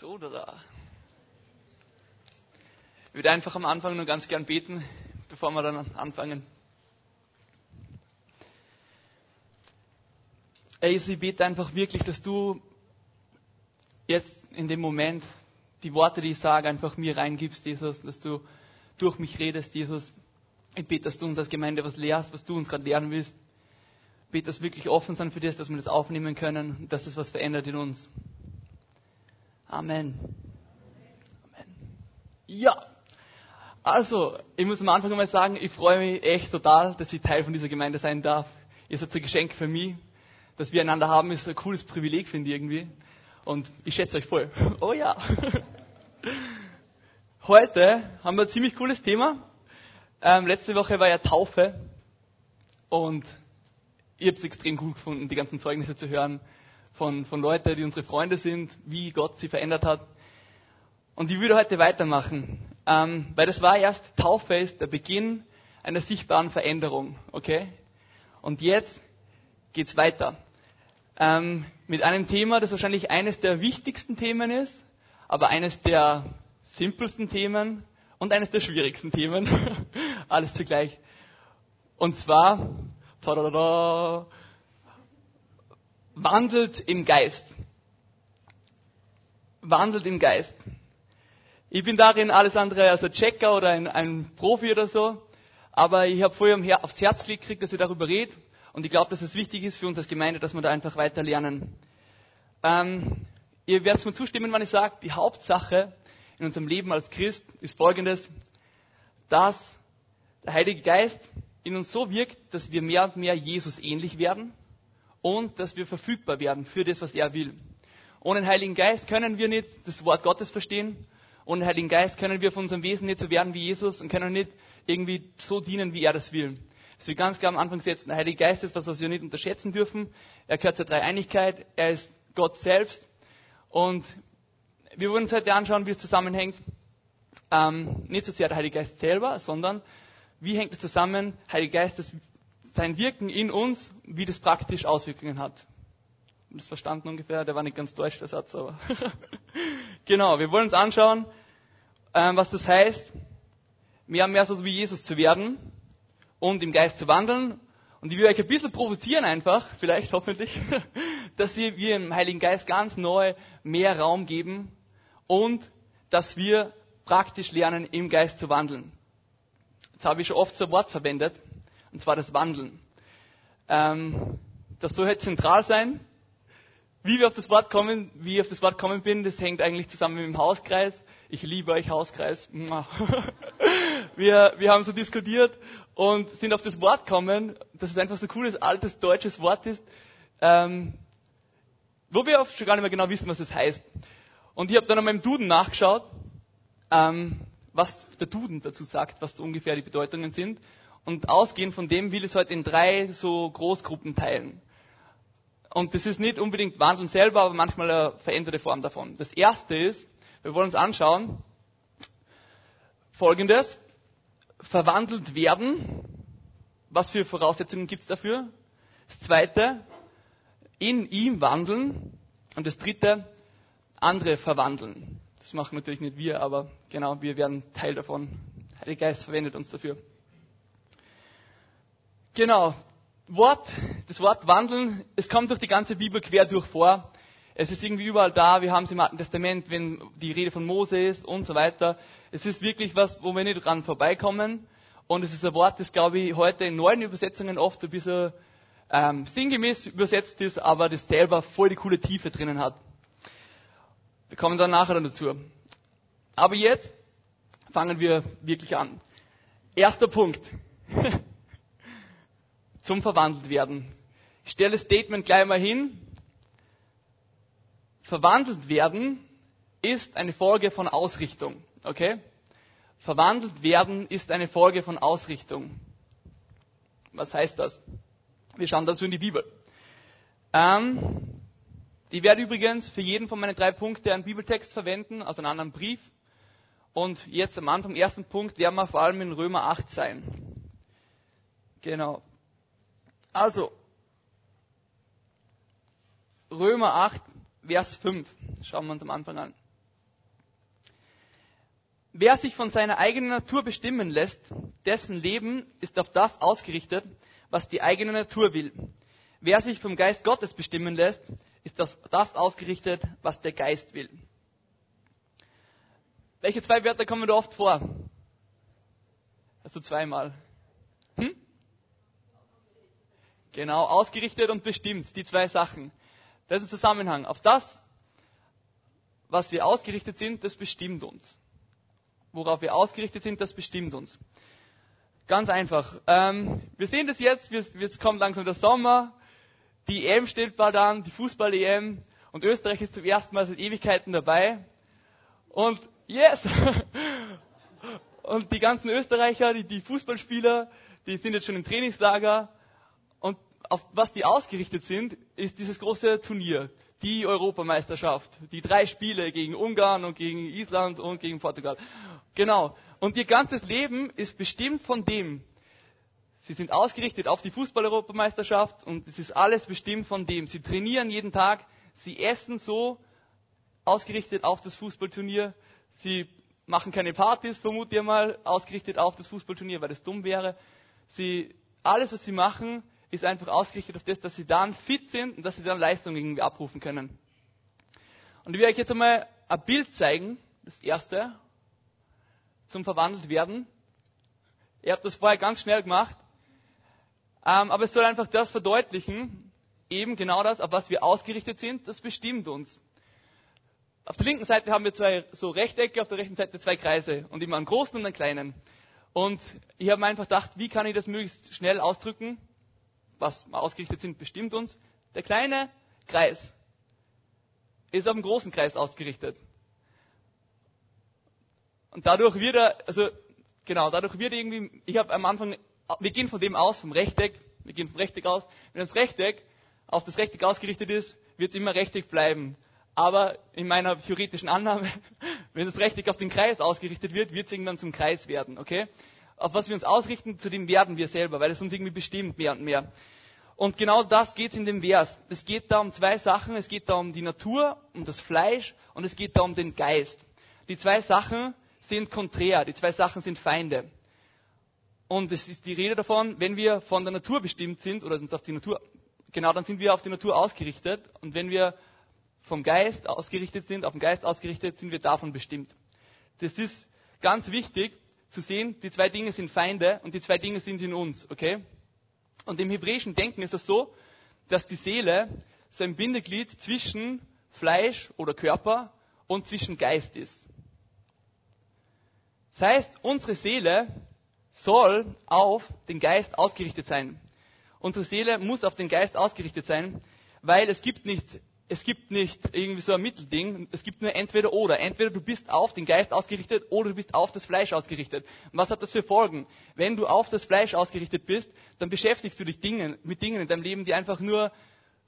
So, da. Ich würde einfach am Anfang nur ganz gern beten, bevor wir dann anfangen. Jesus, ich bete einfach wirklich, dass du jetzt in dem Moment die Worte, die ich sage, einfach mir reingibst, Jesus, dass du durch mich redest, Jesus. Ich bete, dass du uns als Gemeinde was lehrst, was du uns gerade lernen willst. Ich bete, dass wir wirklich offen sind für das, dass wir das aufnehmen können und dass es was verändert in uns. Amen. Amen. Ja. Also, ich muss am Anfang einmal sagen, ich freue mich echt total, dass ich Teil von dieser Gemeinde sein darf. Ihr seid ein Geschenk für mich. Dass wir einander haben, ist ein cooles Privileg, finde ich irgendwie. Und ich schätze euch voll. Oh ja. Heute haben wir ein ziemlich cooles Thema. Ähm, letzte Woche war ja Taufe. Und ich habe es extrem gut gefunden, die ganzen Zeugnisse zu hören von, von Leuten, die unsere Freunde sind, wie Gott sie verändert hat. Und ich würde heute weitermachen, ähm, weil das war erst Taufe ist der Beginn einer sichtbaren Veränderung, okay? Und jetzt geht's weiter ähm, mit einem Thema, das wahrscheinlich eines der wichtigsten Themen ist, aber eines der simpelsten Themen und eines der schwierigsten Themen, alles zugleich. Und zwar, tada, wandelt im Geist. Wandelt im Geist. Ich bin darin alles andere als ein Checker oder ein, ein Profi oder so, aber ich habe vorher aufs Herz gekriegt, dass ich darüber rede und ich glaube, dass es wichtig ist für uns als Gemeinde, dass wir da einfach weiter lernen. Ähm, ihr werdet mir zustimmen, wenn ich sage, die Hauptsache in unserem Leben als Christ ist folgendes, dass der Heilige Geist in uns so wirkt, dass wir mehr und mehr Jesus ähnlich werden und dass wir verfügbar werden für das, was er will. Ohne den Heiligen Geist können wir nicht das Wort Gottes verstehen. Ohne den Heiligen Geist können wir von unserem Wesen nicht so werden wie Jesus und können nicht irgendwie so dienen, wie er das will. Das will ganz klar am Anfang setzen. Der Heilige Geist ist was, was wir nicht unterschätzen dürfen. Er gehört zur Dreieinigkeit. Er ist Gott selbst. Und wir wollen uns heute anschauen, wie es zusammenhängt. Ähm, nicht so sehr der Heilige Geist selber, sondern wie hängt es zusammen, Heilige Geist, das sein Wirken in uns, wie das praktisch Auswirkungen hat. Das verstanden ungefähr, der war nicht ganz deutsch, der Satz, aber. genau, wir wollen uns anschauen, ähm, was das heißt, mehr und mehr so wie Jesus zu werden und im Geist zu wandeln. Und ich will euch ein bisschen provozieren einfach, vielleicht hoffentlich, dass wir im Heiligen Geist ganz neu mehr Raum geben und dass wir praktisch lernen, im Geist zu wandeln. Jetzt habe ich schon oft so ein Wort verwendet, und zwar das Wandeln. Ähm, das soll halt zentral sein. Wie wir auf das Wort kommen, wie ich auf das Wort kommen bin, das hängt eigentlich zusammen mit dem Hauskreis. Ich liebe euch Hauskreis. Wir, wir haben so diskutiert und sind auf das Wort gekommen, dass es einfach so cooles altes deutsches Wort ist, ähm, wo wir oft schon gar nicht mehr genau wissen, was es das heißt. Und ich habe dann einmal im Duden nachgeschaut, ähm, was der Duden dazu sagt, was so ungefähr die Bedeutungen sind. Und ausgehend von dem will es heute in drei so Großgruppen teilen. Und das ist nicht unbedingt Wandeln selber, aber manchmal eine veränderte Form davon. Das erste ist, wir wollen uns anschauen, folgendes, verwandelt werden. Was für Voraussetzungen gibt es dafür? Das zweite, in ihm wandeln. Und das dritte, andere verwandeln. Das machen natürlich nicht wir, aber genau, wir werden Teil davon. Der Heilige Geist verwendet uns dafür. Genau. Wort, das Wort wandeln, es kommt durch die ganze Bibel quer durch vor. Es ist irgendwie überall da. Wir haben es im Alten Testament, wenn die Rede von Mose ist und so weiter. Es ist wirklich was, wo wir nicht dran vorbeikommen. Und es ist ein Wort, das, glaube ich, heute in neuen Übersetzungen oft ein bisschen ähm, sinngemäß übersetzt ist, aber das selber voll die coole Tiefe drinnen hat. Wir kommen dann nachher dazu. Aber jetzt fangen wir wirklich an. Erster Punkt. Zum verwandelt werden. Ich stelle das Statement gleich mal hin. Verwandelt werden ist eine Folge von Ausrichtung. Okay? Verwandelt werden ist eine Folge von Ausrichtung. Was heißt das? Wir schauen dazu in die Bibel. Ähm, ich werde übrigens für jeden von meinen drei Punkten einen Bibeltext verwenden, also einen anderen Brief. Und jetzt am Anfang, ersten Punkt, werden wir vor allem in Römer 8 sein. Genau. Also, Römer 8, Vers 5. Schauen wir uns am Anfang an. Wer sich von seiner eigenen Natur bestimmen lässt, dessen Leben ist auf das ausgerichtet, was die eigene Natur will. Wer sich vom Geist Gottes bestimmen lässt, ist auf das ausgerichtet, was der Geist will. Welche zwei Wörter kommen da oft vor? Also zweimal. Hm? Genau, ausgerichtet und bestimmt, die zwei Sachen. Das ist ein Zusammenhang. Auf das, was wir ausgerichtet sind, das bestimmt uns worauf wir ausgerichtet sind, das bestimmt uns. Ganz einfach. Ähm, wir sehen das jetzt, es kommt langsam der Sommer, die EM steht bald an, die Fußball-EM und Österreich ist zum ersten Mal seit Ewigkeiten dabei. Und yes! und die ganzen Österreicher, die, die Fußballspieler, die sind jetzt schon im Trainingslager. Auf was die ausgerichtet sind, ist dieses große Turnier die Europameisterschaft. Die drei Spiele gegen Ungarn und gegen Island und gegen Portugal. Genau. Und ihr ganzes Leben ist bestimmt von dem. Sie sind ausgerichtet auf die Fußball-Europameisterschaft und es ist alles bestimmt von dem. Sie trainieren jeden Tag. Sie essen so ausgerichtet auf das Fußballturnier. Sie machen keine Partys, vermute ich mal, ausgerichtet auf das Fußballturnier, weil das dumm wäre. Sie, alles, was sie machen, ist einfach ausgerichtet auf das, dass sie dann fit sind und dass sie dann Leistungen irgendwie abrufen können. Und ich werde euch jetzt einmal ein Bild zeigen, das erste, zum verwandelt werden. Ihr habt das vorher ganz schnell gemacht. Ähm, aber es soll einfach das verdeutlichen, eben genau das, auf was wir ausgerichtet sind, das bestimmt uns. Auf der linken Seite haben wir zwei so Rechtecke, auf der rechten Seite zwei Kreise und immer einen großen und einen kleinen. Und ich habe mir einfach gedacht, wie kann ich das möglichst schnell ausdrücken? Was wir ausgerichtet sind, bestimmt uns. Der kleine Kreis ist auf den großen Kreis ausgerichtet. Und dadurch wird er, also genau, dadurch wird irgendwie, ich habe am Anfang, wir gehen von dem aus, vom Rechteck, wir gehen vom Rechteck aus. Wenn das Rechteck auf das Rechteck ausgerichtet ist, wird es immer Rechteck bleiben. Aber in meiner theoretischen Annahme, wenn das Rechteck auf den Kreis ausgerichtet wird, wird es irgendwann zum Kreis werden, okay? Auf was wir uns ausrichten, zu dem werden wir selber, weil es uns irgendwie bestimmt mehr und mehr. Und genau das geht in dem Vers. Es geht da um zwei Sachen. Es geht da um die Natur, um das Fleisch und es geht da um den Geist. Die zwei Sachen sind konträr, die zwei Sachen sind Feinde. Und es ist die Rede davon, wenn wir von der Natur bestimmt sind oder uns auf die Natur, genau, dann sind wir auf die Natur ausgerichtet. Und wenn wir vom Geist ausgerichtet sind, auf den Geist ausgerichtet, sind wir davon bestimmt. Das ist ganz wichtig, zu sehen, die zwei Dinge sind Feinde und die zwei Dinge sind in uns, okay? Und im hebräischen Denken ist es so, dass die Seele so ein Bindeglied zwischen Fleisch oder Körper und zwischen Geist ist. Das heißt, unsere Seele soll auf den Geist ausgerichtet sein. Unsere Seele muss auf den Geist ausgerichtet sein, weil es gibt nicht es gibt nicht irgendwie so ein Mittelding, es gibt nur entweder oder. Entweder du bist auf den Geist ausgerichtet oder du bist auf das Fleisch ausgerichtet. Und was hat das für Folgen? Wenn du auf das Fleisch ausgerichtet bist, dann beschäftigst du dich Dingen, mit Dingen in deinem Leben, die einfach nur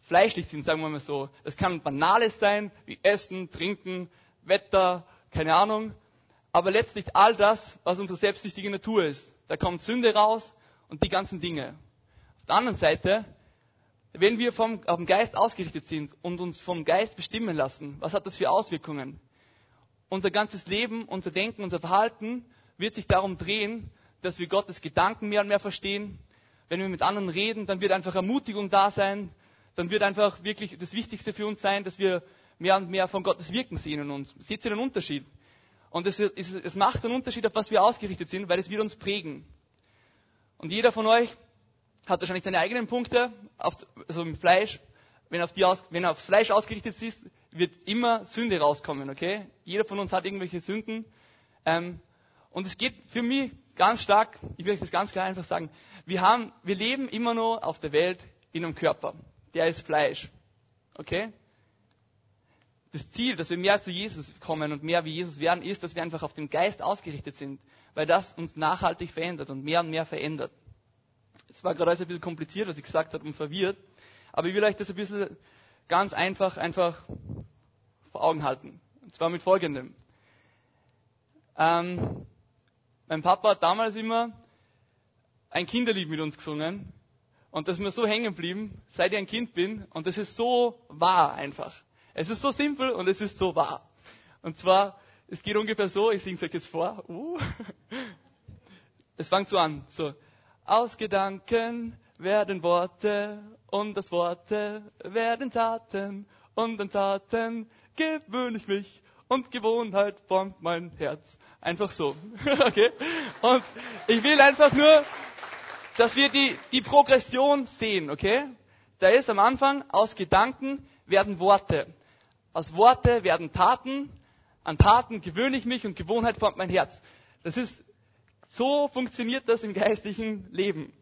fleischlich sind, sagen wir mal so. Das kann Banales sein, wie Essen, Trinken, Wetter, keine Ahnung. Aber letztlich all das, was unsere selbstsüchtige Natur ist. Da kommt Sünde raus und die ganzen Dinge. Auf der anderen Seite wenn wir vom, den Geist ausgerichtet sind und uns vom Geist bestimmen lassen, was hat das für Auswirkungen? Unser ganzes Leben, unser Denken, unser Verhalten wird sich darum drehen, dass wir Gottes Gedanken mehr und mehr verstehen. Wenn wir mit anderen reden, dann wird einfach Ermutigung da sein. Dann wird einfach wirklich das Wichtigste für uns sein, dass wir mehr und mehr von Gottes Wirken sehen in uns. Seht ihr den Unterschied? Und es, es, es macht einen Unterschied, auf was wir ausgerichtet sind, weil es wird uns prägen. Und jeder von euch hat wahrscheinlich seine eigenen Punkte, auf, also im Fleisch. Wenn, auf die aus, wenn er aufs Fleisch ausgerichtet ist, wird immer Sünde rauskommen, okay? Jeder von uns hat irgendwelche Sünden. Ähm, und es geht für mich ganz stark, ich will euch das ganz klar einfach sagen, wir, haben, wir leben immer nur auf der Welt in einem Körper. Der ist Fleisch. Okay? Das Ziel, dass wir mehr zu Jesus kommen und mehr wie Jesus werden, ist, dass wir einfach auf den Geist ausgerichtet sind, weil das uns nachhaltig verändert und mehr und mehr verändert. Es war gerade alles ein bisschen kompliziert, was ich gesagt habe und verwirrt. Aber ich will euch das ein bisschen ganz einfach, einfach vor Augen halten. Und zwar mit folgendem. Ähm, mein Papa hat damals immer ein Kinderlied mit uns gesungen. Und das ist mir so hängen geblieben, seit ich ein Kind bin. Und das ist so wahr einfach. Es ist so simpel und es ist so wahr. Und zwar Es geht ungefähr so, ich singe es euch jetzt vor. Uh. Es fängt so an, so. Aus Gedanken werden Worte und aus Worte werden Taten und an Taten gewöhne ich mich und Gewohnheit formt mein Herz. Einfach so. okay? Und ich will einfach nur, dass wir die, die Progression sehen, okay? Da ist am Anfang, aus Gedanken werden Worte. Aus Worte werden Taten. An Taten gewöhne ich mich und Gewohnheit formt mein Herz. Das ist, so funktioniert das im geistlichen Leben.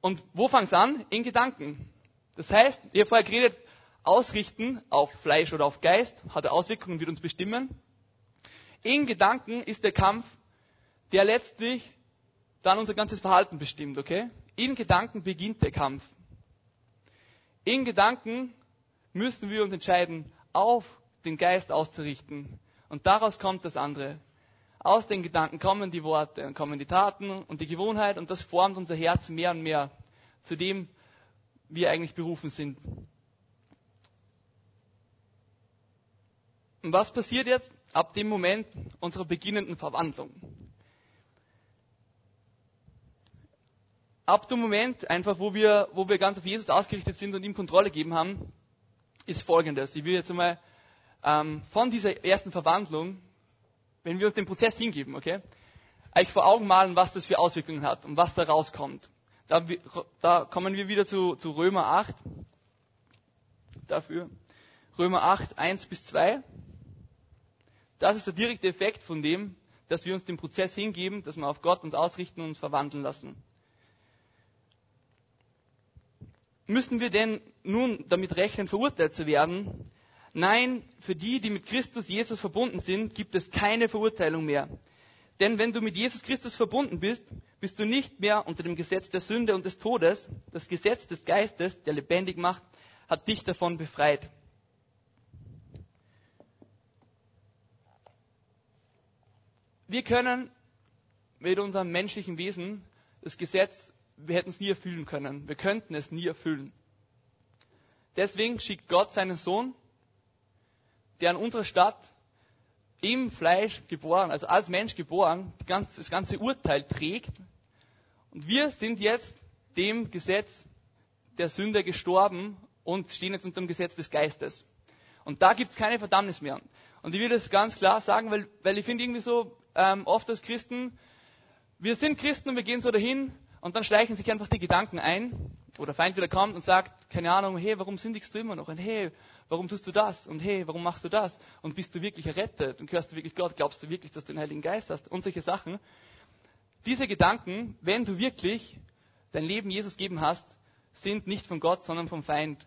Und wo fängt es an? In Gedanken. Das heißt, ich habe vorher geredet, ausrichten auf Fleisch oder auf Geist, hat Auswirkungen, wird uns bestimmen. In Gedanken ist der Kampf, der letztlich dann unser ganzes Verhalten bestimmt, okay? In Gedanken beginnt der Kampf. In Gedanken müssen wir uns entscheiden, auf den Geist auszurichten. Und daraus kommt das andere. Aus den Gedanken kommen die Worte und kommen die Taten und die Gewohnheit und das formt unser Herz mehr und mehr zu dem wir eigentlich berufen sind. Und was passiert jetzt ab dem Moment unserer beginnenden Verwandlung? Ab dem Moment, einfach wo wir, wo wir ganz auf Jesus ausgerichtet sind und ihm Kontrolle gegeben haben, ist folgendes. Ich will jetzt einmal ähm, von dieser ersten Verwandlung, wenn wir uns den Prozess hingeben, okay, euch vor Augen malen, was das für Auswirkungen hat und was da rauskommt. Da, da kommen wir wieder zu, zu Römer 8. Dafür. Römer 8, 1 bis 2. Das ist der direkte Effekt von dem, dass wir uns dem Prozess hingeben, dass wir auf Gott uns ausrichten und uns verwandeln lassen. Müssen wir denn nun damit rechnen, verurteilt zu werden? Nein, für die, die mit Christus Jesus verbunden sind, gibt es keine Verurteilung mehr. Denn wenn du mit Jesus Christus verbunden bist, bist du nicht mehr unter dem Gesetz der Sünde und des Todes. Das Gesetz des Geistes, der lebendig macht, hat dich davon befreit. Wir können mit unserem menschlichen Wesen das Gesetz, wir hätten es nie erfüllen können. Wir könnten es nie erfüllen. Deswegen schickt Gott seinen Sohn, der an unserer Stadt im Fleisch geboren, also als Mensch geboren, das ganze Urteil trägt. Und wir sind jetzt dem Gesetz der Sünde gestorben und stehen jetzt unter dem Gesetz des Geistes. Und da gibt es keine Verdammnis mehr. Und ich will das ganz klar sagen, weil, weil ich finde irgendwie so, ähm, oft als Christen, wir sind Christen und wir gehen so dahin und dann schleichen sich einfach die Gedanken ein. Oder der Feind wieder kommt und sagt, keine Ahnung, hey, warum sündigst du immer noch? Und hey, warum tust du das? Und hey, warum machst du das? Und bist du wirklich errettet? Und gehörst du wirklich Gott? Glaubst du wirklich, dass du den Heiligen Geist hast? Und solche Sachen. Diese Gedanken, wenn du wirklich dein Leben Jesus geben hast, sind nicht von Gott, sondern vom Feind.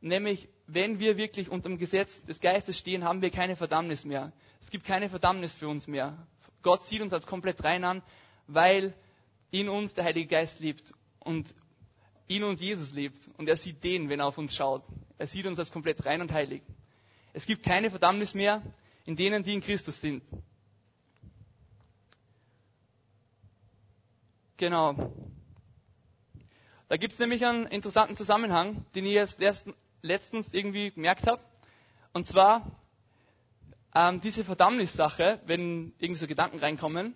Nämlich, wenn wir wirklich unter dem Gesetz des Geistes stehen, haben wir keine Verdammnis mehr. Es gibt keine Verdammnis für uns mehr. Gott sieht uns als komplett rein an, weil in uns der Heilige Geist lebt und in uns Jesus lebt. Und er sieht den, wenn er auf uns schaut. Er sieht uns als komplett rein und heilig. Es gibt keine Verdammnis mehr in denen, die in Christus sind. Genau. Da gibt es nämlich einen interessanten Zusammenhang, den ich jetzt letztens irgendwie gemerkt habe. Und zwar ähm, diese Verdammnissache, wenn irgendwie so Gedanken reinkommen,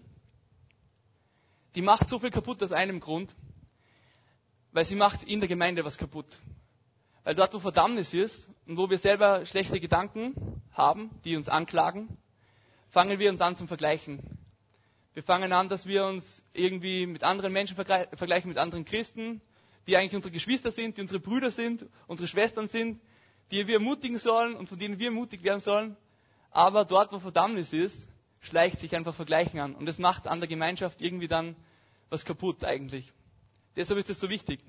die macht so viel kaputt aus einem Grund, weil sie macht in der Gemeinde was kaputt. Weil dort, wo Verdammnis ist und wo wir selber schlechte Gedanken haben, die uns anklagen, fangen wir uns an zum Vergleichen. Wir fangen an, dass wir uns irgendwie mit anderen Menschen vergleichen, mit anderen Christen, die eigentlich unsere Geschwister sind, die unsere Brüder sind, unsere Schwestern sind, die wir ermutigen sollen und von denen wir ermutigt werden sollen. Aber dort, wo Verdammnis ist, schleicht sich einfach Vergleichen an. Und es macht an der Gemeinschaft irgendwie dann was kaputt eigentlich. Deshalb ist es so wichtig.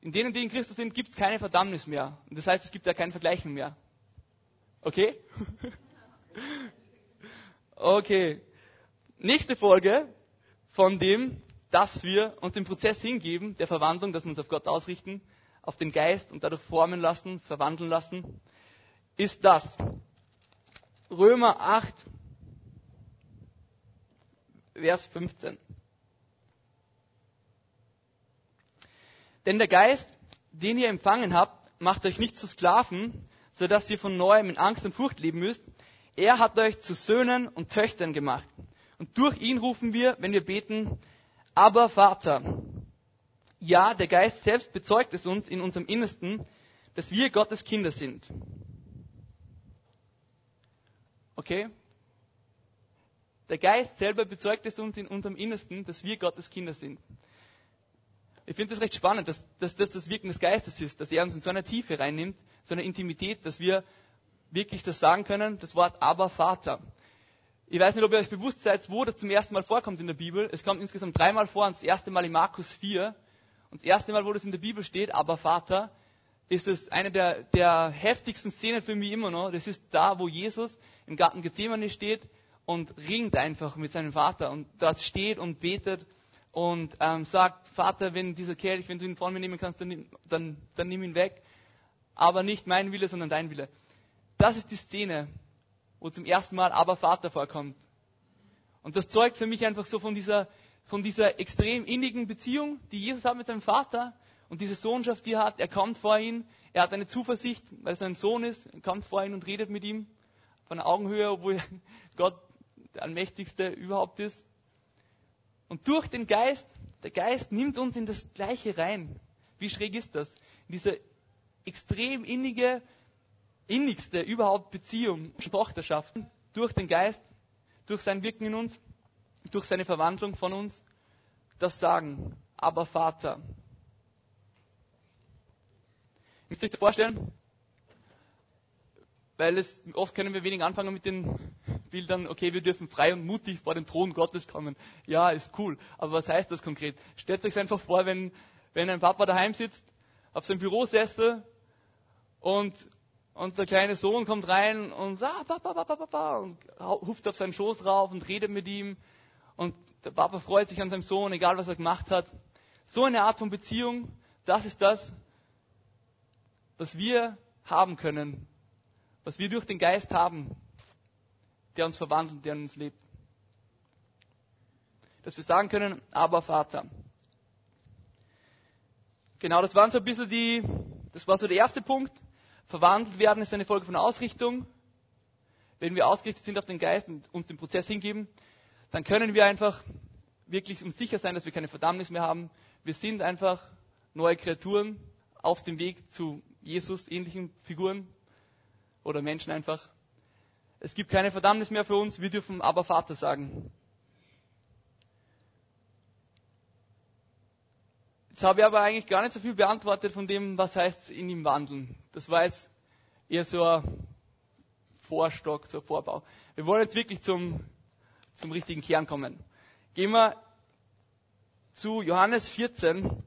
In denen, die in Christus sind, gibt es keine Verdammnis mehr. Und das heißt, es gibt ja kein Vergleichen mehr. Okay? okay. Nächste Folge von dem, dass wir uns den Prozess hingeben, der Verwandlung, dass wir uns auf Gott ausrichten, auf den Geist und dadurch formen lassen, verwandeln lassen, ist das. Römer 8, Vers 15. Denn der Geist, den ihr empfangen habt, macht euch nicht zu Sklaven, sodass ihr von neuem in Angst und Furcht leben müsst. Er hat euch zu Söhnen und Töchtern gemacht. Und durch ihn rufen wir, wenn wir beten, aber Vater. Ja, der Geist selbst bezeugt es uns in unserem Innersten, dass wir Gottes Kinder sind. Okay? Der Geist selber bezeugt es uns in unserem Innersten, dass wir Gottes Kinder sind. Ich finde das recht spannend, dass, dass das das Wirken des Geistes ist, dass er uns in so eine Tiefe reinnimmt, so eine Intimität, dass wir wirklich das sagen können, das Wort aber Vater. Ich weiß nicht, ob ihr euch bewusst seid, wo das zum ersten Mal vorkommt in der Bibel. Es kommt insgesamt dreimal vor und das erste Mal in Markus 4. Und das erste Mal, wo das in der Bibel steht, aber Vater, ist es eine der, der heftigsten Szenen für mich immer noch. Das ist da, wo Jesus im Garten Gethsemane steht und ringt einfach mit seinem Vater und dort steht und betet und ähm, sagt, Vater, wenn dieser Kelch, wenn du ihn von mir nehmen kannst, dann, dann, dann nimm ihn weg. Aber nicht mein Wille, sondern dein Wille. Das ist die Szene, wo zum ersten Mal aber Vater vorkommt. Und das zeugt für mich einfach so von dieser, von dieser extrem innigen Beziehung, die Jesus hat mit seinem Vater und diese Sohnschaft, die er hat. Er kommt vor ihn, er hat eine Zuversicht, weil er sein Sohn ist, er kommt vor ihn und redet mit ihm von Augenhöhe, obwohl Gott der Allmächtigste überhaupt ist. Und durch den Geist, der Geist nimmt uns in das Gleiche rein. Wie schräg ist das? In diese extrem innige, innigste überhaupt Beziehung, Tochterschaft, durch den Geist, durch sein Wirken in uns, durch seine Verwandlung von uns, das sagen, aber Vater. Müsst ihr euch das vorstellen? Weil es, oft können wir wenig anfangen mit den Bildern, okay, wir dürfen frei und mutig vor den Thron Gottes kommen. Ja, ist cool. Aber was heißt das konkret? Stellt euch einfach vor, wenn, wenn ein Papa daheim sitzt, auf seinem Bürosessel und, und der kleine Sohn kommt rein und sagt, ah, Papa, Papa, Papa, und huft auf seinen Schoß rauf und redet mit ihm. Und der Papa freut sich an seinem Sohn, egal was er gemacht hat. So eine Art von Beziehung, das ist das, was wir haben können, was wir durch den Geist haben, der uns verwandelt, der uns lebt. Dass wir sagen können, aber Vater. Genau, das waren so ein bisschen die, das war so der erste Punkt. Verwandelt werden ist eine Folge von Ausrichtung. Wenn wir ausgerichtet sind auf den Geist und uns den Prozess hingeben, dann können wir einfach wirklich uns sicher sein, dass wir keine Verdammnis mehr haben. Wir sind einfach neue Kreaturen auf dem Weg zu Jesus ähnlichen Figuren oder Menschen einfach. Es gibt keine Verdammnis mehr für uns, wir dürfen aber Vater sagen. Jetzt habe ich aber eigentlich gar nicht so viel beantwortet von dem, was heißt in ihm wandeln. Das war jetzt eher so ein Vorstock, so ein Vorbau. Wir wollen jetzt wirklich zum, zum richtigen Kern kommen. Gehen wir zu Johannes 14,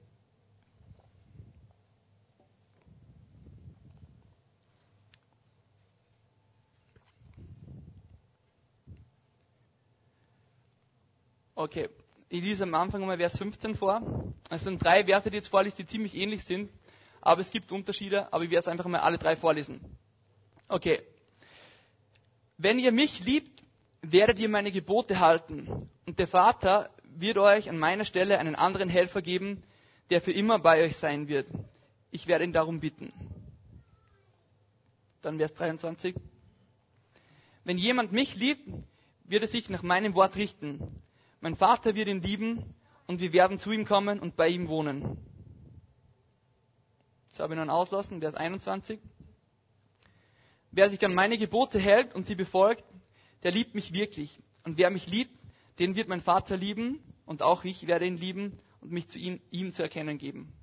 Okay, ich lese am Anfang mal Vers 15 vor. Es sind drei Werte, die jetzt vorliest, die ziemlich ähnlich sind, aber es gibt Unterschiede, aber ich werde es einfach mal alle drei vorlesen. Okay. Wenn ihr mich liebt, werdet ihr meine Gebote halten. Und der Vater wird euch an meiner Stelle einen anderen Helfer geben, der für immer bei euch sein wird. Ich werde ihn darum bitten. Dann Vers 23. Wenn jemand mich liebt, wird er sich nach meinem Wort richten. Mein Vater wird ihn lieben und wir werden zu ihm kommen und bei ihm wohnen. Das habe ich dann auslassen, Vers 21. Wer sich an meine Gebote hält und sie befolgt, der liebt mich wirklich. Und wer mich liebt, den wird mein Vater lieben und auch ich werde ihn lieben und mich zu ihm, ihm zu erkennen geben.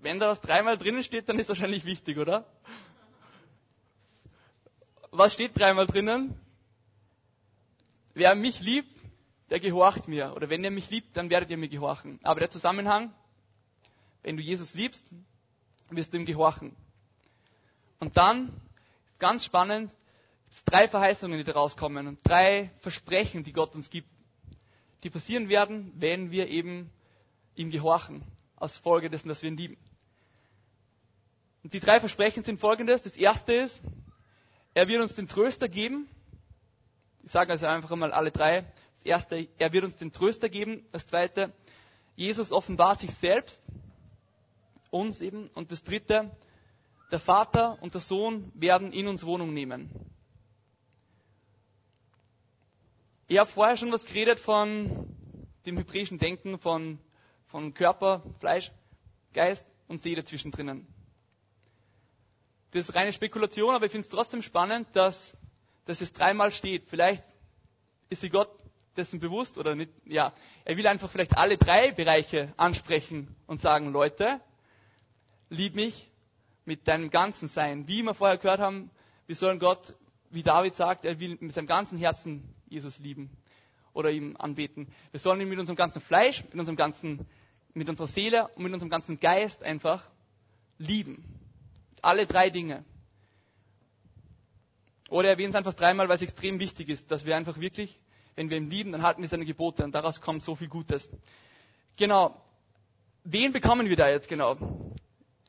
Wenn da was dreimal drinnen steht, dann ist wahrscheinlich wichtig, oder? Was steht dreimal drinnen? Wer mich liebt, der gehorcht mir. Oder wenn ihr mich liebt, dann werdet ihr mir gehorchen. Aber der Zusammenhang, wenn du Jesus liebst, wirst du ihm gehorchen. Und dann ist ganz spannend, drei Verheißungen, die daraus kommen und drei Versprechen, die Gott uns gibt, die passieren werden, wenn wir eben ihm gehorchen, als Folge dessen, dass wir ihn lieben. Und die drei Versprechen sind folgendes. Das erste ist, er wird uns den Tröster geben. Ich sage also einfach einmal alle drei. Das erste, er wird uns den Tröster geben. Das zweite, Jesus offenbart sich selbst, uns eben. Und das dritte, der Vater und der Sohn werden in uns Wohnung nehmen. Ich habe vorher schon was geredet von dem hebräischen Denken, von, von Körper, Fleisch, Geist und Seele zwischendrin. Das ist reine Spekulation, aber ich finde es trotzdem spannend, dass, dass es dreimal steht. Vielleicht ist sich Gott dessen bewusst oder nicht. Ja, er will einfach vielleicht alle drei Bereiche ansprechen und sagen, Leute, lieb mich mit deinem ganzen Sein. Wie wir vorher gehört haben, wir sollen Gott, wie David sagt, er will mit seinem ganzen Herzen Jesus lieben oder ihm anbeten. Wir sollen ihn mit unserem ganzen Fleisch, mit unserem ganzen, mit unserer Seele und mit unserem ganzen Geist einfach lieben. Alle drei Dinge. Oder er erwähnt es einfach dreimal, weil es extrem wichtig ist, dass wir einfach wirklich, wenn wir ihn lieben, dann halten wir seine Gebote und daraus kommt so viel Gutes. Genau. Wen bekommen wir da jetzt genau?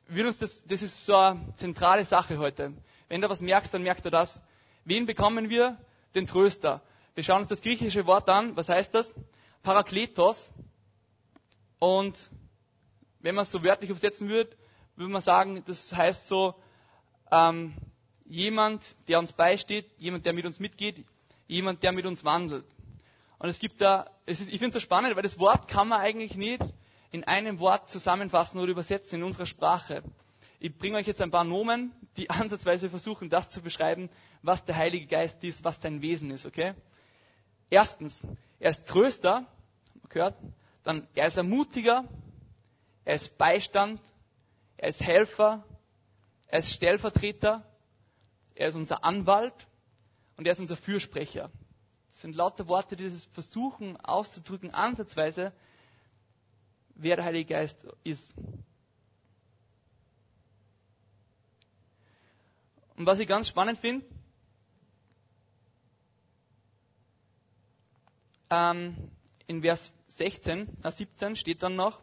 Wir uns das, das ist so eine zentrale Sache heute. Wenn du was merkst, dann merkt er das. Wen bekommen wir? Den Tröster. Wir schauen uns das griechische Wort an. Was heißt das? Parakletos. Und wenn man es so wörtlich übersetzen würde, würde man sagen, das heißt so, ähm, jemand, der uns beisteht, jemand, der mit uns mitgeht, jemand, der mit uns wandelt. Und es gibt da, es ist, ich finde es so spannend, weil das Wort kann man eigentlich nicht in einem Wort zusammenfassen oder übersetzen in unserer Sprache. Ich bringe euch jetzt ein paar Nomen, die ansatzweise versuchen, das zu beschreiben, was der Heilige Geist ist, was sein Wesen ist, okay? Erstens, er ist Tröster, gehört. Dann, er ist Ermutiger, er ist Beistand, er ist Helfer, er ist Stellvertreter, er ist unser Anwalt und er ist unser Fürsprecher. Das sind lauter Worte, die das versuchen auszudrücken, ansatzweise, wer der Heilige Geist ist. Und was ich ganz spannend finde, ähm, in Vers 16, äh 17 steht dann noch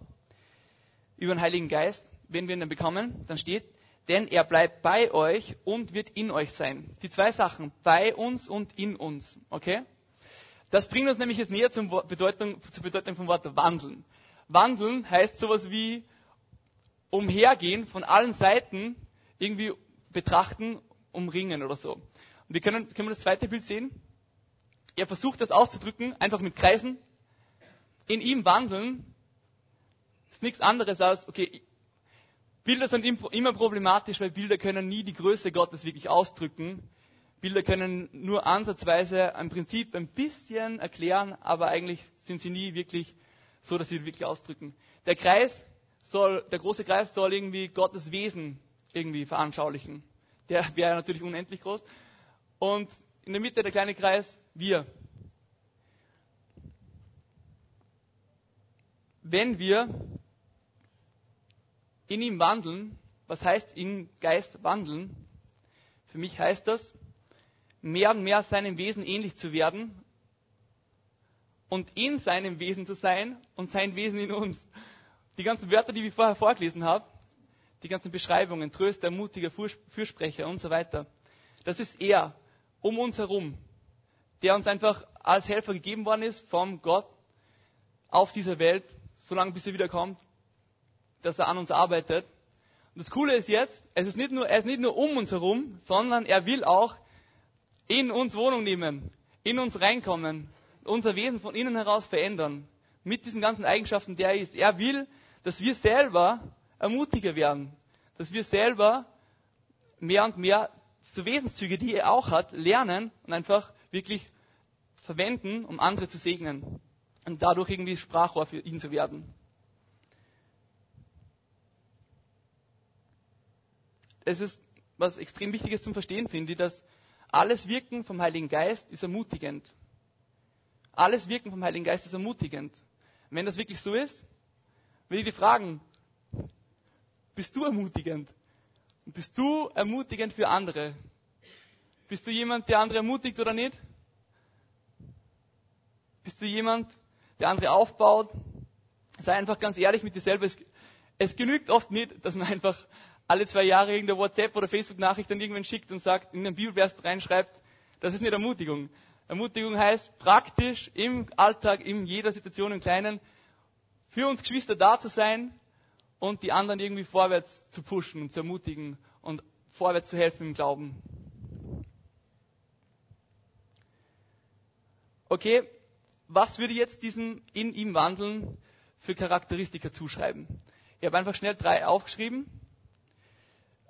über den Heiligen Geist, wenn wir ihn dann bekommen, dann steht, denn er bleibt bei euch und wird in euch sein. Die zwei Sachen, bei uns und in uns, okay? Das bringt uns nämlich jetzt näher zur Bedeutung, zur Bedeutung vom Wort wandeln. Wandeln heißt sowas wie umhergehen, von allen Seiten irgendwie betrachten, umringen oder so. Und wir können, können wir das zweite Bild sehen? Er versucht das auszudrücken, einfach mit Kreisen. In ihm wandeln ist nichts anderes als, okay, Bilder sind immer problematisch, weil Bilder können nie die Größe Gottes wirklich ausdrücken. Bilder können nur ansatzweise ein Prinzip ein bisschen erklären, aber eigentlich sind sie nie wirklich so, dass sie wirklich ausdrücken. Der Kreis soll, der große Kreis soll irgendwie Gottes Wesen irgendwie veranschaulichen. Der wäre natürlich unendlich groß. Und in der Mitte der kleine Kreis, wir. Wenn wir in ihm wandeln, was heißt in Geist wandeln? Für mich heißt das, mehr und mehr seinem Wesen ähnlich zu werden und in seinem Wesen zu sein und sein Wesen in uns. Die ganzen Wörter, die ich vorher vorgelesen habe, die ganzen Beschreibungen, Tröster, Ermutiger, Fürsprecher und so weiter, das ist er um uns herum, der uns einfach als Helfer gegeben worden ist vom Gott auf dieser Welt, solange bis er wiederkommt, dass er an uns arbeitet. Und das Coole ist jetzt, es ist nicht nur, er ist nicht nur um uns herum, sondern er will auch in uns Wohnung nehmen, in uns reinkommen, unser Wesen von innen heraus verändern, mit diesen ganzen Eigenschaften, der er ist. Er will, dass wir selber ermutiger werden, dass wir selber mehr und mehr so Wesenszüge, die er auch hat, lernen und einfach wirklich verwenden, um andere zu segnen und dadurch irgendwie Sprachrohr für ihn zu werden. Es ist was extrem Wichtiges zum Verstehen, finde ich, dass alles Wirken vom Heiligen Geist ist ermutigend. Alles Wirken vom Heiligen Geist ist ermutigend. Und wenn das wirklich so ist, will ich dich fragen, bist du ermutigend? Bist du ermutigend für andere? Bist du jemand, der andere ermutigt oder nicht? Bist du jemand, der andere aufbaut? Sei einfach ganz ehrlich mit dir selber. Es, es genügt oft nicht, dass man einfach alle zwei Jahre irgendeine WhatsApp oder Facebook-Nachricht an irgendwen schickt und sagt, in den Bibelvers reinschreibt, das ist nicht Ermutigung. Ermutigung heißt praktisch im Alltag, in jeder Situation im Kleinen, für uns Geschwister da zu sein und die anderen irgendwie vorwärts zu pushen und zu ermutigen und vorwärts zu helfen im Glauben. Okay, was würde jetzt diesem in ihm wandeln für Charakteristika zuschreiben? Ich habe einfach schnell drei aufgeschrieben.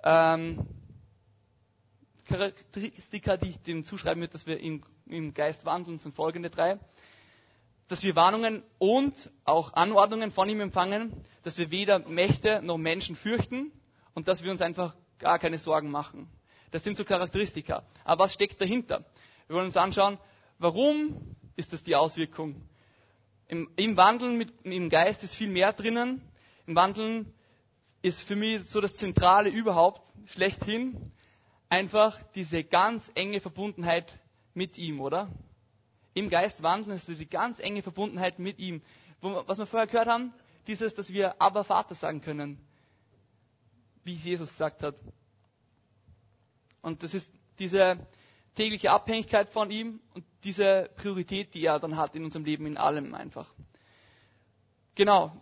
Ähm, Charakteristika, die ich dem zuschreiben würde, dass wir im, im Geist wandeln, sind folgende drei. Dass wir Warnungen und auch Anordnungen von ihm empfangen, dass wir weder Mächte noch Menschen fürchten und dass wir uns einfach gar keine Sorgen machen. Das sind so Charakteristika. Aber was steckt dahinter? Wir wollen uns anschauen, warum ist das die Auswirkung? Im, im Wandeln mit, im Geist ist viel mehr drinnen. Im Wandeln ist für mich so das Zentrale überhaupt schlechthin einfach diese ganz enge Verbundenheit mit ihm, oder? Im Geist wandeln ist die ganz enge Verbundenheit mit ihm. Was wir vorher gehört haben, dieses, dass wir aber Vater sagen können, wie Jesus gesagt hat. Und das ist diese tägliche Abhängigkeit von ihm und diese Priorität, die er dann hat in unserem Leben, in allem einfach. Genau.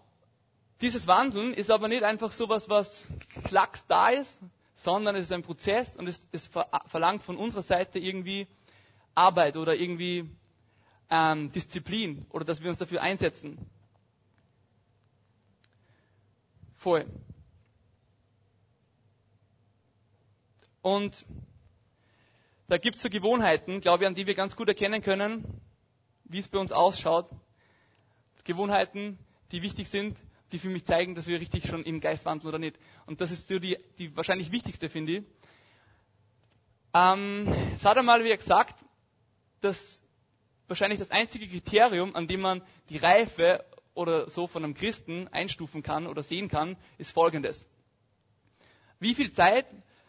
Dieses Wandeln ist aber nicht einfach so was, was klacks da ist, sondern es ist ein Prozess und es, es verlangt von unserer Seite irgendwie Arbeit oder irgendwie ähm, Disziplin oder dass wir uns dafür einsetzen. Voll. Und da gibt es so Gewohnheiten, glaube ich, an die wir ganz gut erkennen können, wie es bei uns ausschaut. Gewohnheiten, die wichtig sind, die für mich zeigen, dass wir richtig schon im Geist wandeln oder nicht. Und das ist so die, die wahrscheinlich wichtigste, finde ich. Ähm, es hat einmal wieder gesagt, dass wahrscheinlich das einzige Kriterium, an dem man die Reife oder so von einem Christen einstufen kann oder sehen kann, ist folgendes. Wie viel Zeit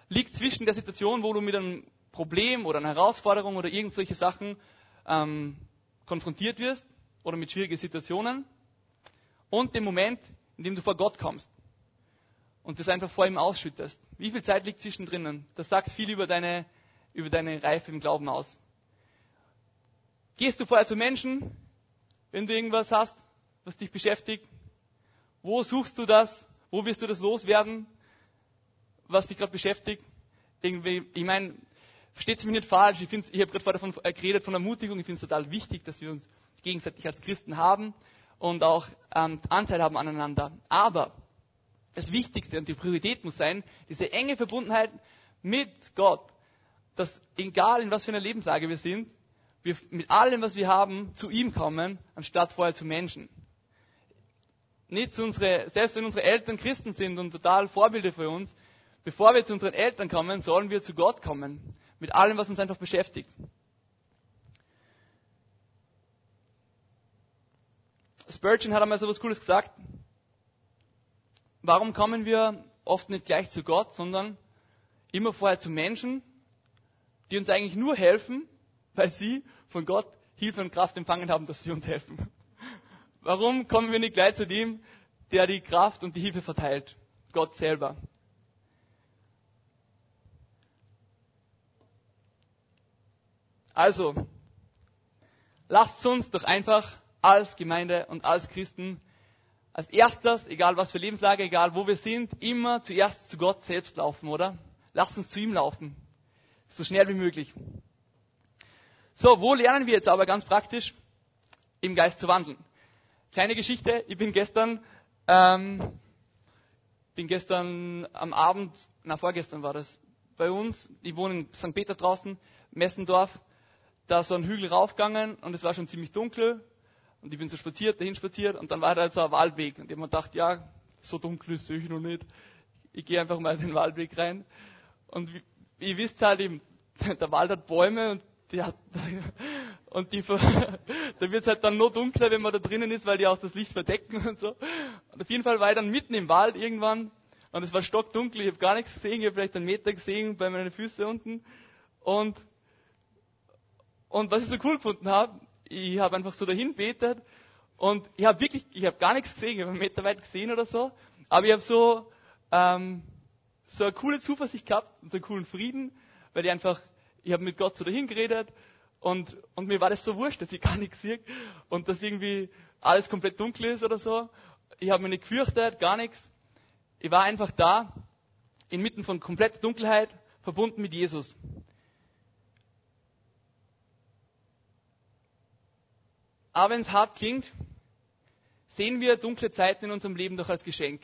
liegt zwischen der Situation, wo du mit einem Problem oder einer Herausforderung oder irgend solche Sachen ähm, konfrontiert wirst oder mit schwierigen Situationen und dem Moment, in dem du vor Gott kommst und das einfach vor ihm ausschüttest. Wie viel Zeit liegt zwischendrin? Das sagt viel über deine, über deine Reife im Glauben aus. Gehst du vorher zu Menschen, wenn du irgendwas hast, was dich beschäftigt? Wo suchst du das? Wo wirst du das loswerden, was dich gerade beschäftigt? Irgendwie, ich meine, versteht mich nicht falsch, ich, ich habe gerade davon geredet, von Ermutigung, ich finde es total wichtig, dass wir uns gegenseitig als Christen haben und auch ähm, Anteil haben aneinander. Aber das Wichtigste und die Priorität muss sein, diese enge Verbundenheit mit Gott, dass egal in was für einer Lebenslage wir sind, wir mit allem, was wir haben, zu ihm kommen, anstatt vorher zu Menschen. Nicht zu unsere, selbst wenn unsere Eltern Christen sind und total Vorbilder für uns, bevor wir zu unseren Eltern kommen, sollen wir zu Gott kommen. Mit allem, was uns einfach beschäftigt. Spurgeon hat einmal so was Cooles gesagt. Warum kommen wir oft nicht gleich zu Gott, sondern immer vorher zu Menschen, die uns eigentlich nur helfen, weil sie von Gott Hilfe und Kraft empfangen haben, dass sie uns helfen. Warum kommen wir nicht gleich zu dem, der die Kraft und die Hilfe verteilt? Gott selber. Also, lasst uns doch einfach als Gemeinde und als Christen als erstes, egal was für Lebenslage, egal wo wir sind, immer zuerst zu Gott selbst laufen, oder? Lasst uns zu ihm laufen. So schnell wie möglich. So, wo lernen wir jetzt aber ganz praktisch im Geist zu wandeln? Kleine Geschichte, ich bin gestern, ähm, bin gestern am Abend, na vorgestern war das, bei uns, ich wohne in St. Peter draußen, Messendorf, da so einen Hügel raufgegangen und es war schon ziemlich dunkel und ich bin so spaziert, dahin spaziert und dann war da halt so ein Waldweg. Und ich habe mir gedacht, ja, so dunkel ist es noch nicht. Ich gehe einfach mal den Waldweg rein. Und wie, ihr wisst halt eben, der Wald hat Bäume und die hat, und die, da wird es halt dann noch dunkler, wenn man da drinnen ist, weil die auch das Licht verdecken und so. Und auf jeden Fall war ich dann mitten im Wald irgendwann und es war stockdunkel, ich habe gar nichts gesehen, ich habe vielleicht einen Meter gesehen bei meinen Füßen unten. Und und was ich so cool gefunden habe, ich habe einfach so dahin betet und ich habe wirklich, ich habe gar nichts gesehen, ich habe einen Meter weit gesehen oder so, aber ich habe so, ähm, so eine coole Zuversicht gehabt und so einen coolen Frieden, weil ich einfach, ich habe mit Gott so dahin geredet und, und mir war das so wurscht, dass ich gar nichts sehe und dass irgendwie alles komplett dunkel ist oder so. Ich habe mich nicht gefürchtet, gar nichts. Ich war einfach da inmitten von kompletter Dunkelheit, verbunden mit Jesus. Aber wenn es hart klingt, sehen wir dunkle Zeiten in unserem Leben doch als Geschenk.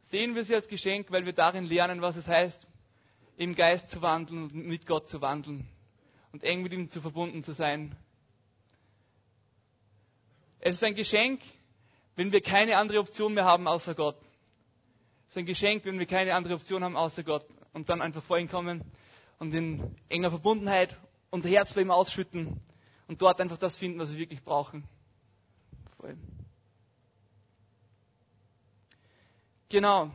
Sehen wir sie als Geschenk, weil wir darin lernen, was es heißt, im Geist zu wandeln und mit Gott zu wandeln und eng mit ihm zu verbunden zu sein. Es ist ein Geschenk, wenn wir keine andere Option mehr haben außer Gott. Es ist ein Geschenk, wenn wir keine andere Option haben außer Gott und dann einfach vor ihn kommen und in enger Verbundenheit unser Herz bei ihm ausschütten und dort einfach das finden, was wir wirklich brauchen. Voll. Genau.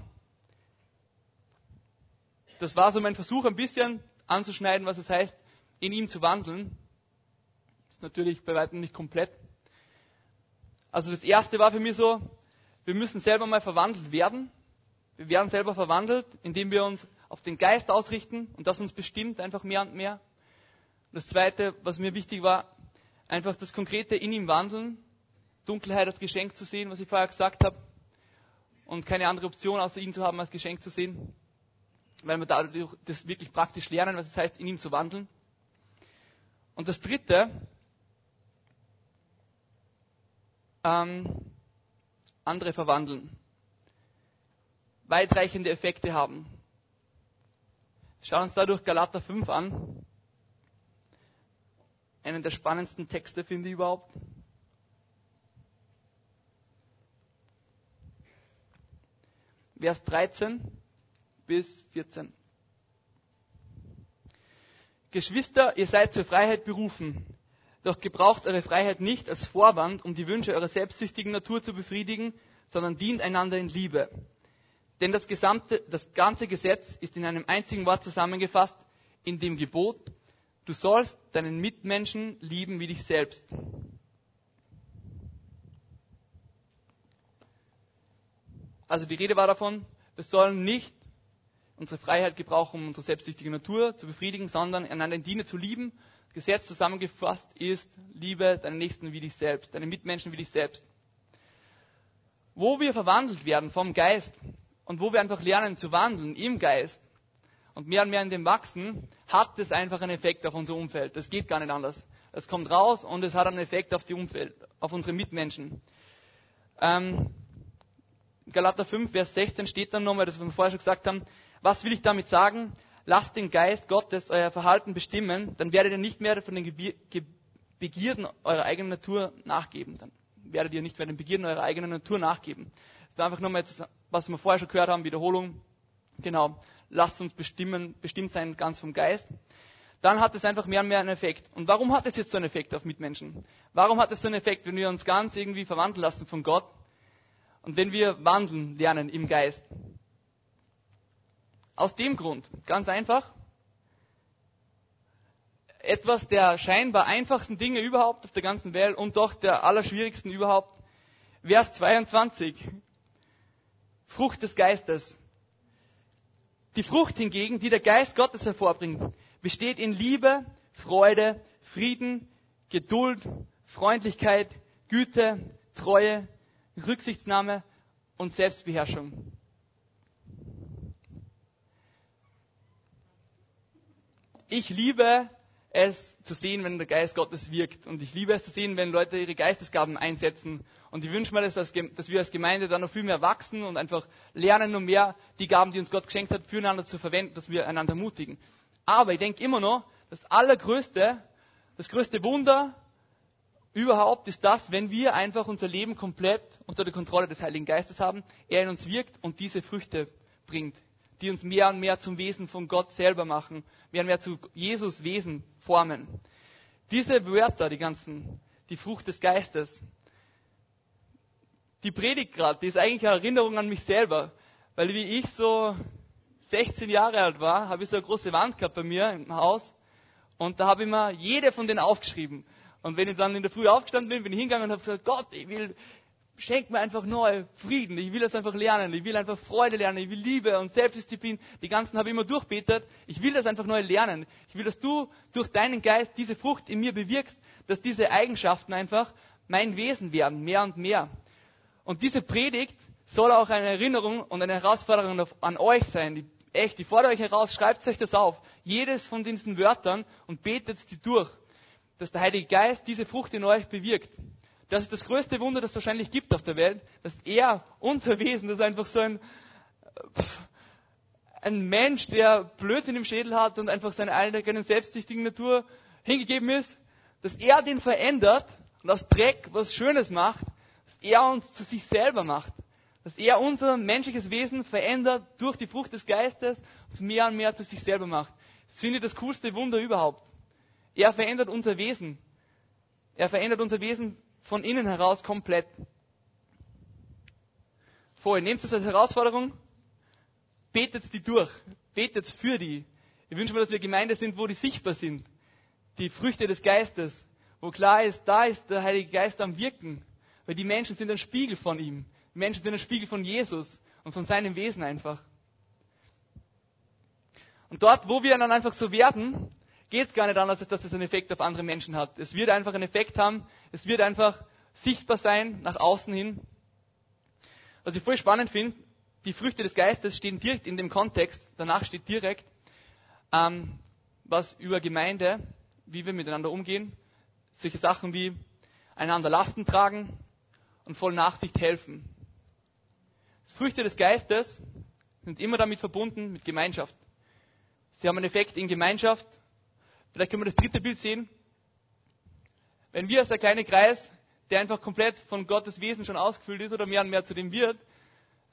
Das war so mein Versuch, ein bisschen anzuschneiden, was es heißt, in ihm zu wandeln. Das ist natürlich bei weitem nicht komplett. Also das erste war für mich so, wir müssen selber mal verwandelt werden. Wir werden selber verwandelt, indem wir uns auf den Geist ausrichten und das uns bestimmt einfach mehr und mehr. Und das zweite, was mir wichtig war, einfach das Konkrete in ihm wandeln, Dunkelheit als Geschenk zu sehen, was ich vorher gesagt habe, und keine andere Option außer ihn zu haben als Geschenk zu sehen, weil wir dadurch das wirklich praktisch lernen, was es heißt, in ihm zu wandeln. Und das dritte, ähm, andere verwandeln, weitreichende Effekte haben. Schauen uns dadurch Galater 5 an. Einen der spannendsten Texte finde ich überhaupt. Vers 13 bis 14. Geschwister, ihr seid zur Freiheit berufen. Doch gebraucht eure Freiheit nicht als Vorwand, um die Wünsche eurer selbstsüchtigen Natur zu befriedigen, sondern dient einander in Liebe. Denn das, gesamte, das ganze Gesetz ist in einem einzigen Wort zusammengefasst, in dem Gebot, du sollst deinen Mitmenschen lieben wie dich selbst. Also die Rede war davon, wir sollen nicht unsere Freiheit gebrauchen, um unsere selbstsüchtige Natur zu befriedigen, sondern einander in Diener zu lieben. Gesetz zusammengefasst ist, liebe deinen Nächsten wie dich selbst, deine Mitmenschen wie dich selbst. Wo wir verwandelt werden vom Geist und wo wir einfach lernen zu wandeln im Geist und mehr und mehr in dem wachsen, hat das einfach einen Effekt auf unser Umfeld. Das geht gar nicht anders. Es kommt raus und es hat einen Effekt auf die Umfeld, auf unsere Mitmenschen. Ähm, Galater 5, Vers 16 steht dann nochmal, das wir vorher schon gesagt haben, was will ich damit sagen? Lasst den Geist Gottes euer Verhalten bestimmen, dann werdet ihr nicht mehr von den Begierden eurer eigenen Natur nachgeben. Dann werdet ihr nicht mehr den Begierden eurer eigenen Natur nachgeben. Das ist einfach nochmal, was wir vorher schon gehört haben, Wiederholung. Genau. Lasst uns bestimmen, bestimmt sein ganz vom Geist. Dann hat es einfach mehr und mehr einen Effekt. Und warum hat es jetzt so einen Effekt auf Mitmenschen? Warum hat es so einen Effekt, wenn wir uns ganz irgendwie verwandeln lassen von Gott? und wenn wir wandeln lernen im Geist. Aus dem Grund, ganz einfach, etwas der scheinbar einfachsten Dinge überhaupt auf der ganzen Welt und doch der allerschwierigsten überhaupt. Vers 22. Frucht des Geistes. Die Frucht hingegen, die der Geist Gottes hervorbringt, besteht in Liebe, Freude, Frieden, Geduld, Freundlichkeit, Güte, Treue, Rücksichtsnahme und Selbstbeherrschung. Ich liebe es zu sehen, wenn der Geist Gottes wirkt. Und ich liebe es zu sehen, wenn Leute ihre Geistesgaben einsetzen. Und ich wünsche mir, dass, dass wir als Gemeinde da noch viel mehr wachsen und einfach lernen, noch mehr die Gaben, die uns Gott geschenkt hat, füreinander zu verwenden, dass wir einander ermutigen. Aber ich denke immer noch, das allergrößte, das größte Wunder überhaupt ist das, wenn wir einfach unser Leben komplett unter der Kontrolle des Heiligen Geistes haben, er in uns wirkt und diese Früchte bringt, die uns mehr und mehr zum Wesen von Gott selber machen, mehr und mehr zu Jesus Wesen formen. Diese Wörter, die ganzen, die Frucht des Geistes, die Predigt gerade, die ist eigentlich eine Erinnerung an mich selber, weil wie ich so 16 Jahre alt war, habe ich so eine große Wand gehabt bei mir im Haus und da habe ich mir jede von denen aufgeschrieben. Und wenn ich dann in der Früh aufgestanden bin, bin ich hingegangen und habe gesagt, Gott, ich will, schenk mir einfach neu Frieden. Ich will das einfach lernen. Ich will einfach Freude lernen. Ich will Liebe und Selbstdisziplin. Die ganzen habe ich immer durchbetet. Ich will das einfach neu lernen. Ich will, dass du durch deinen Geist diese Frucht in mir bewirkst, dass diese Eigenschaften einfach mein Wesen werden, mehr und mehr. Und diese Predigt soll auch eine Erinnerung und eine Herausforderung an euch sein. Die, echt, die fordere euch heraus, schreibt euch das auf. Jedes von diesen Wörtern und betet sie durch, dass der Heilige Geist diese Frucht in euch bewirkt. Das ist das größte Wunder, das es wahrscheinlich gibt auf der Welt, dass er, unser Wesen, das ist einfach so ein, ein Mensch, der Blödsinn im Schädel hat und einfach seiner eigenen selbstsüchtigen Natur hingegeben ist, dass er den verändert und aus Dreck was Schönes macht, dass er uns zu sich selber macht. Dass er unser menschliches Wesen verändert durch die Frucht des Geistes und mehr und mehr zu sich selber macht. Das finde ich das coolste Wunder überhaupt. Er verändert unser Wesen. Er verändert unser Wesen von innen heraus komplett. Vorher, nehmt es als Herausforderung, betet die durch, betet für die. Ich wünsche mir, dass wir Gemeinde sind, wo die sichtbar sind. Die Früchte des Geistes, wo klar ist, da ist der Heilige Geist am Wirken. Weil die Menschen sind ein Spiegel von ihm. Die Menschen sind ein Spiegel von Jesus und von seinem Wesen einfach. Und dort, wo wir dann einfach so werden, geht es gar nicht anders, als dass es einen Effekt auf andere Menschen hat. Es wird einfach einen Effekt haben, es wird einfach sichtbar sein nach außen hin. Was ich voll spannend finde, die Früchte des Geistes stehen direkt in dem Kontext, danach steht direkt, ähm, was über Gemeinde, wie wir miteinander umgehen, solche Sachen wie einander Lasten tragen und voll Nachsicht helfen. Die Früchte des Geistes sind immer damit verbunden mit Gemeinschaft. Sie haben einen Effekt in Gemeinschaft. Vielleicht können wir das dritte Bild sehen. Wenn wir als der kleine Kreis, der einfach komplett von Gottes Wesen schon ausgefüllt ist oder mehr und mehr zu dem wird,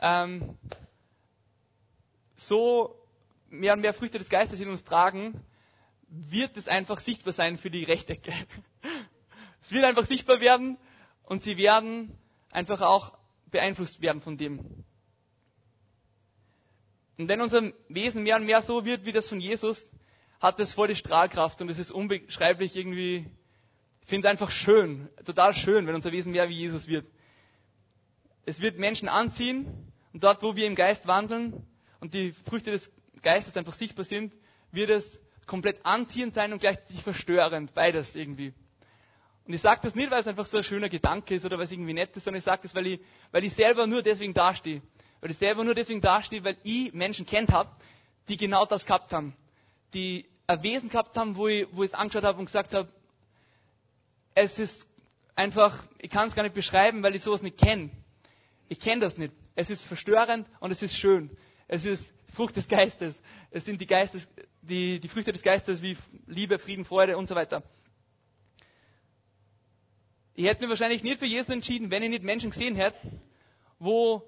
ähm, so mehr und mehr Früchte des Geistes in uns tragen, wird es einfach sichtbar sein für die Rechtecke. Es wird einfach sichtbar werden und sie werden einfach auch beeinflusst werden von dem. Und wenn unser Wesen mehr und mehr so wird wie das von Jesus, hat es voll die Strahlkraft und es ist unbeschreiblich irgendwie, ich finde einfach schön, total schön, wenn unser Wesen mehr wie Jesus wird. Es wird Menschen anziehen und dort, wo wir im Geist wandeln und die Früchte des Geistes einfach sichtbar sind, wird es komplett anziehend sein und gleichzeitig verstörend, beides irgendwie. Und ich sage das nicht, weil es einfach so ein schöner Gedanke ist oder weil es irgendwie nett ist, sondern ich sage das, weil ich, weil ich selber nur deswegen dastehe. Weil ich selber nur deswegen dastehe, weil ich Menschen kennt habe, die genau das gehabt haben. Die ein Wesen gehabt haben, wo ich, wo ich es angeschaut habe und gesagt habe, es ist einfach, ich kann es gar nicht beschreiben, weil ich sowas nicht kenne. Ich kenne das nicht. Es ist verstörend und es ist schön. Es ist Frucht des Geistes. Es sind die, Geistes, die, die Früchte des Geistes wie Liebe, Frieden, Freude und so weiter. Ich hätte mir wahrscheinlich nicht für Jesus entschieden, wenn ich nicht Menschen gesehen hätte, wo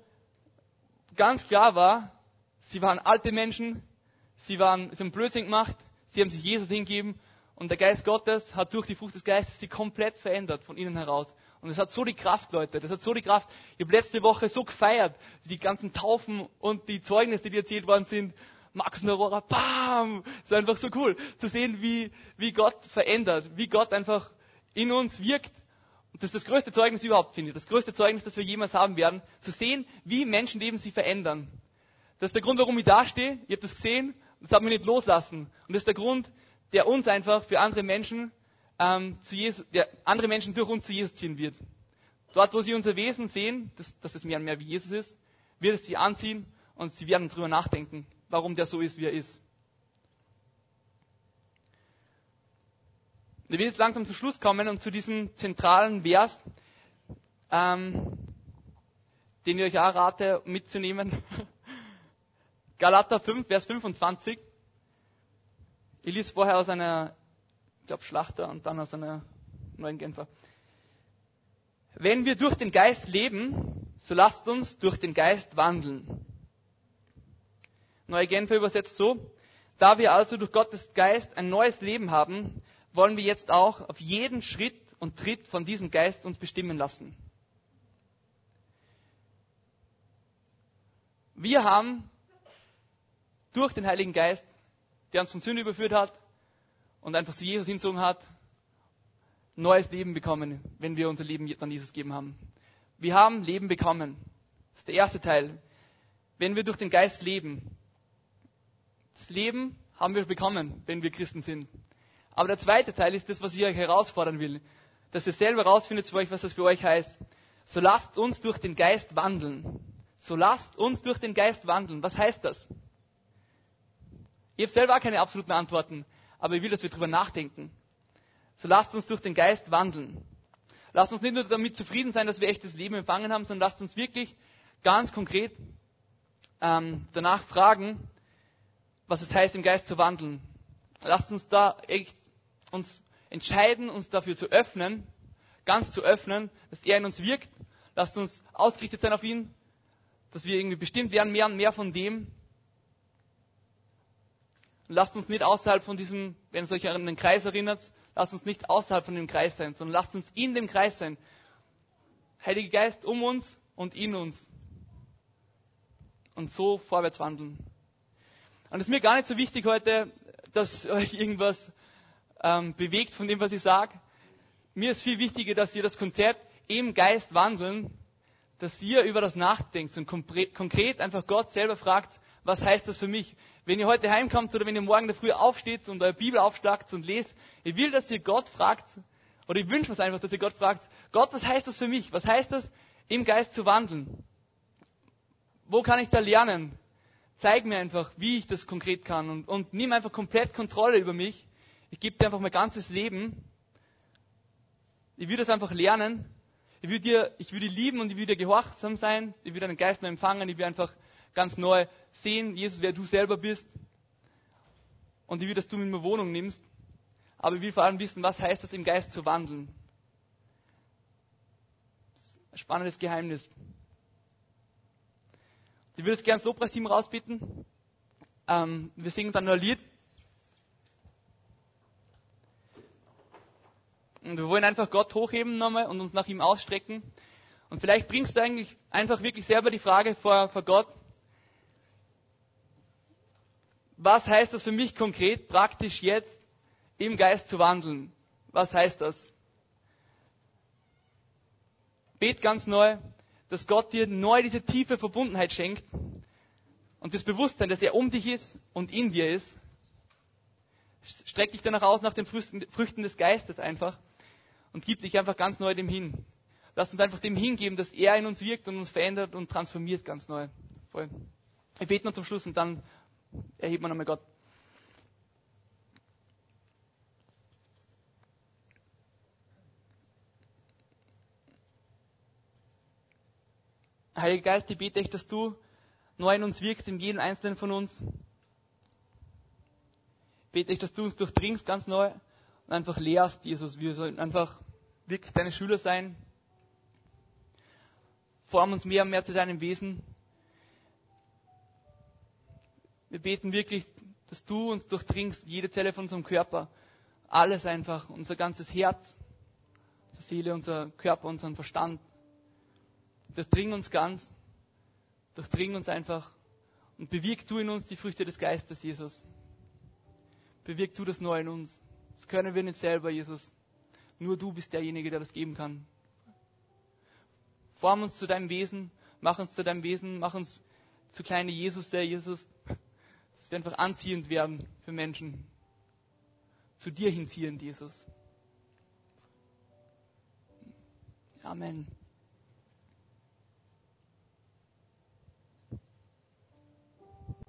ganz klar war, sie waren alte Menschen, sie, waren, sie haben Blödsinn gemacht, sie haben sich Jesus hingegeben und der Geist Gottes hat durch die Frucht des Geistes sie komplett verändert von innen heraus. Und es hat so die Kraft, Leute, das hat so die Kraft. Ich habe letzte Woche so gefeiert, die ganzen Taufen und die Zeugnisse, die erzählt worden sind. Max und Aurora, bam! Es einfach so cool zu sehen, wie, wie Gott verändert, wie Gott einfach in uns wirkt das ist das größte Zeugnis überhaupt, finde ich. Das größte Zeugnis, das wir jemals haben werden. Zu sehen, wie Menschenleben sich verändern. Das ist der Grund, warum ich da stehe. Ihr habt das gesehen. Das hat mich nicht loslassen. Und das ist der Grund, der uns einfach für andere Menschen, ähm, zu Jesus, der andere Menschen durch uns zu Jesus ziehen wird. Dort, wo sie unser Wesen sehen, dass, dass es mehr und mehr wie Jesus ist, wird es sie anziehen und sie werden darüber nachdenken, warum der so ist, wie er ist. Ich will jetzt langsam zum Schluss kommen und zu diesem zentralen Vers, ähm, den ich euch auch rate mitzunehmen. Galater 5, Vers 25. Ich lese vorher aus einer, ich glaube, Schlachter und dann aus einer neuen Genfer. Wenn wir durch den Geist leben, so lasst uns durch den Geist wandeln. Neue Genfer übersetzt so, da wir also durch Gottes Geist ein neues Leben haben, wollen wir jetzt auch auf jeden Schritt und Tritt von diesem Geist uns bestimmen lassen. Wir haben durch den Heiligen Geist, der uns von Sünde überführt hat und einfach zu Jesus hinzogen hat, neues Leben bekommen, wenn wir unser Leben an Jesus gegeben haben. Wir haben Leben bekommen. Das ist der erste Teil. Wenn wir durch den Geist leben. Das Leben haben wir bekommen, wenn wir Christen sind. Aber der zweite Teil ist das, was ich euch herausfordern will. Dass ihr selber herausfindet für euch, was das für euch heißt. So lasst uns durch den Geist wandeln. So lasst uns durch den Geist wandeln. Was heißt das? Ich habe selber auch keine absoluten Antworten, aber ich will, dass wir darüber nachdenken. So lasst uns durch den Geist wandeln. Lasst uns nicht nur damit zufrieden sein, dass wir echtes Leben empfangen haben, sondern lasst uns wirklich ganz konkret ähm, danach fragen, was es heißt, im Geist zu wandeln. Lasst uns da echt uns entscheiden, uns dafür zu öffnen, ganz zu öffnen, dass er in uns wirkt. Lasst uns ausgerichtet sein auf ihn, dass wir irgendwie bestimmt werden, mehr und mehr von dem. Und lasst uns nicht außerhalb von diesem, wenn es euch an den Kreis erinnert, lasst uns nicht außerhalb von dem Kreis sein, sondern lasst uns in dem Kreis sein. Heiliger Geist um uns und in uns. Und so vorwärts wandeln. Und es ist mir gar nicht so wichtig heute, dass euch irgendwas ähm, bewegt von dem, was ich sage. Mir ist viel wichtiger, dass ihr das Konzept im Geist wandeln, dass ihr über das nachdenkt und konkret einfach Gott selber fragt, was heißt das für mich? Wenn ihr heute heimkommt oder wenn ihr morgen in der Früh aufsteht und eure Bibel aufschlagt und lest, ich will, dass ihr Gott fragt, oder ich wünsche es einfach, dass ihr Gott fragt, Gott, was heißt das für mich? Was heißt das, im Geist zu wandeln? Wo kann ich da lernen? Zeig mir einfach, wie ich das konkret kann und, und nimm einfach komplett Kontrolle über mich. Ich gebe dir einfach mein ganzes Leben. Ich will das einfach lernen. Ich will dir, ich will dir lieben und ich will dir gehorsam sein. Ich will deinen Geist neu empfangen. Ich will einfach ganz neu sehen, Jesus, wer du selber bist. Und ich will, dass du mit mir Wohnung nimmst. Aber ich will vor allem wissen, was heißt das im Geist zu wandeln. Spannendes Geheimnis. Ich würde jetzt gerne das Lobpreisteam rausbitten. Ähm, wir singen dann nur ein Lied. Und wir wollen einfach Gott hochheben nochmal und uns nach ihm ausstrecken. Und vielleicht bringst du eigentlich einfach wirklich selber die Frage vor, vor Gott, was heißt das für mich konkret, praktisch jetzt im Geist zu wandeln? Was heißt das? Bet ganz neu, dass Gott dir neu diese tiefe Verbundenheit schenkt und das Bewusstsein, dass er um dich ist und in dir ist. Streck dich danach aus nach den Früchten des Geistes einfach und gib dich einfach ganz neu dem hin. Lass uns einfach dem hingeben, dass er in uns wirkt und uns verändert und transformiert ganz neu. Voll. Wir beten noch zum Schluss und dann erhebt man einmal Gott. Heiliger Geist, ich bete echt, dass du neu in uns wirkst, in jedem Einzelnen von uns. Ich bete echt, dass du uns durchdringst ganz neu und einfach lehrst, Jesus. Wir sollen einfach wirklich deine Schüler sein. Form uns mehr und mehr zu deinem Wesen. Wir beten wirklich, dass du uns durchdringst, jede Zelle von unserem Körper. Alles einfach, unser ganzes Herz, unsere Seele, unser Körper, unseren Verstand. Durchdring uns ganz, durchdring uns einfach und bewirk du in uns die Früchte des Geistes, Jesus. Bewirk du das Neue in uns. Das können wir nicht selber, Jesus. Nur du bist derjenige, der das geben kann. Form uns zu deinem Wesen, mach uns zu deinem Wesen, mach uns zu kleine Jesus, der Jesus dass wir einfach anziehend werden für Menschen. Zu dir hinziehend, Jesus. Amen.